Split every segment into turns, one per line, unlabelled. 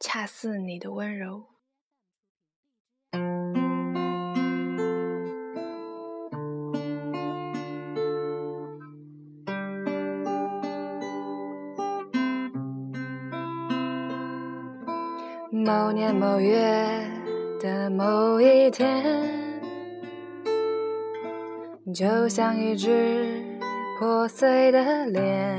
恰似你的温柔。某年某月的某一天，就像一只破碎的脸，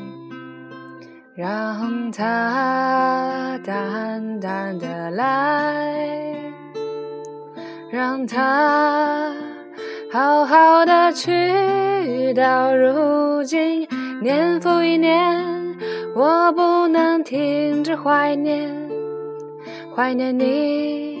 让它淡淡的来，让它好好的去。到如今，年复一年，我不能停止怀念，怀念你。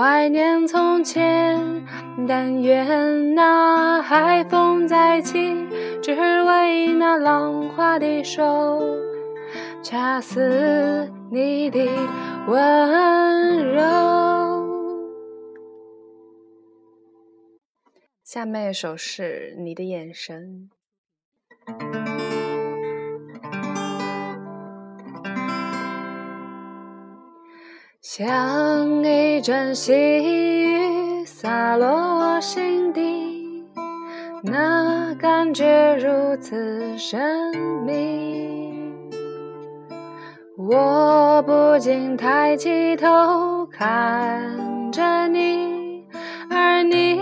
怀念从前，但愿那海风再起，只为那浪花的手，恰似你的温柔。下面一首是你的眼神。像一阵细雨洒落我心底，那感觉如此神秘。我不禁抬起头看着你，而你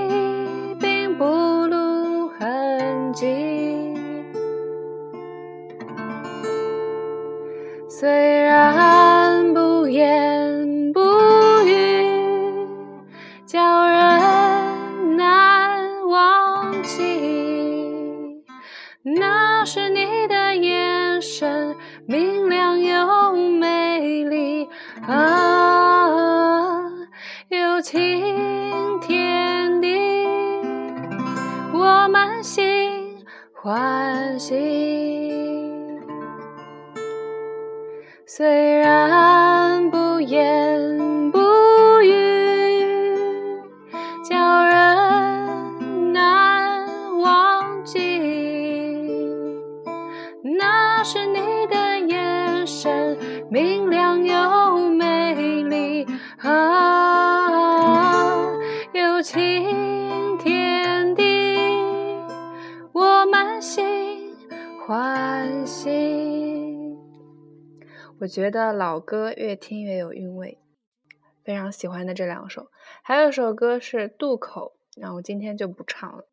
并不露痕迹。虽然明亮又美丽啊，有情天地，我满心欢喜。虽然不言不语，叫人难忘记。那是你心欢喜。我觉得老歌越听越有韵味，非常喜欢的这两首，还有一首歌是渡口，那我今天就不唱了。